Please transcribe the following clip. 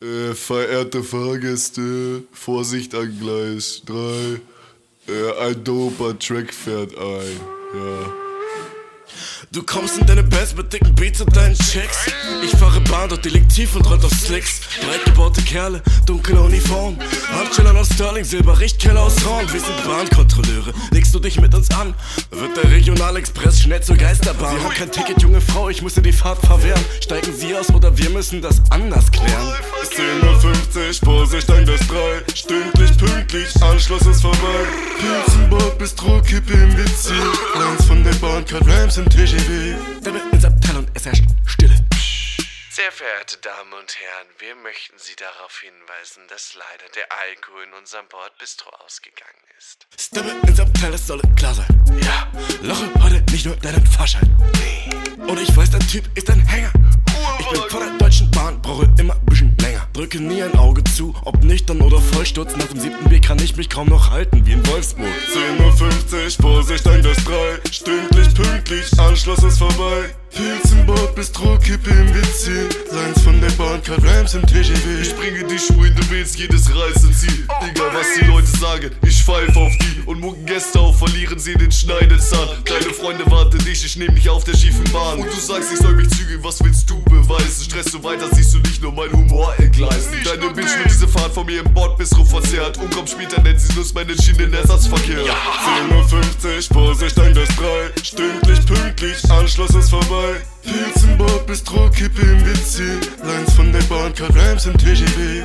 Äh, verehrte Fahrgäste, Vorsicht an Gleis 3. Äh, ein doper Track fährt ein. Ja. Du kommst in deine Bands mit dicken Beats und deinen Checks. Ich fahre Bahn, dort deliktiv und rollt auf Slicks. Breit gebaute Kerle, dunkle Uniform. Handschellen aus Sterling, Silber, Richtkeller aus Horn. Wir sind Bahnkontrolleure, legst du dich mit uns an? Wird der Regionalexpress schnell zur Geisterbahn? Wir haben kein Ticket, junge Frau, ich muss dir die Fahrt verwehren. Steigen Sie aus oder wir müssen das anders klären. 10.50 Uhr, Vorsicht an das 3. Stündlich, pünktlich, Anschluss ist vorbei. Pilzenbord, Bistro, Kippe im WC. Von der Bahncard Rams im TGW. Wird ins Abteil und es herrscht Stille. Sehr verehrte Damen und Herren, wir möchten Sie darauf hinweisen, dass leider der Alkohol in unserem Bordbistro ausgegangen ist. Steppe ins Abteil, das soll klar sein. Ja, loche heute nicht nur deinen Fahrschein. Und ich weiß, dein Typ ist ein Hänger. Ich bin vor der Deutschen Bahn, brauche immer ein bisschen länger. Drücke nie ein Auge zu, ob nüchtern oder vollsturz. Nach dem siebten B kann ich mich kaum noch halten, wie in Wolfsburg. Pünktlich, Anschluss ist vorbei. Pilzenbord, Bistro, Kippe im WC. Lines von der Bahncard Rams im TGW. Ich bringe die Schuhe in Beats, jedes Reiseziel. Egal was die Leute sagen, ich pfeife auf die. Und mucken Gäste auf, verlieren sie den Schneidezahn. Deine Freunde warten dich, ich nehm dich auf der schiefen Bahn. Und du sagst, ich soll mich zügeln, was willst du beweisen? Stress du weiter, siehst du nicht nur mein Humor entgleisen. Deine Bitch wird diese Fahrt von mir im Bordbistro verzerrt. Und kommt später, nennt sie Lust meine Schienenersatzverkehr. 10.50 Uhr, Vorsicht an das 3. Stündlich, pünktlich, Anschluss ist vorbei. Pilzenbord, Bistro, Kippe im WC. Lines von der Bahncard Rams im TGW.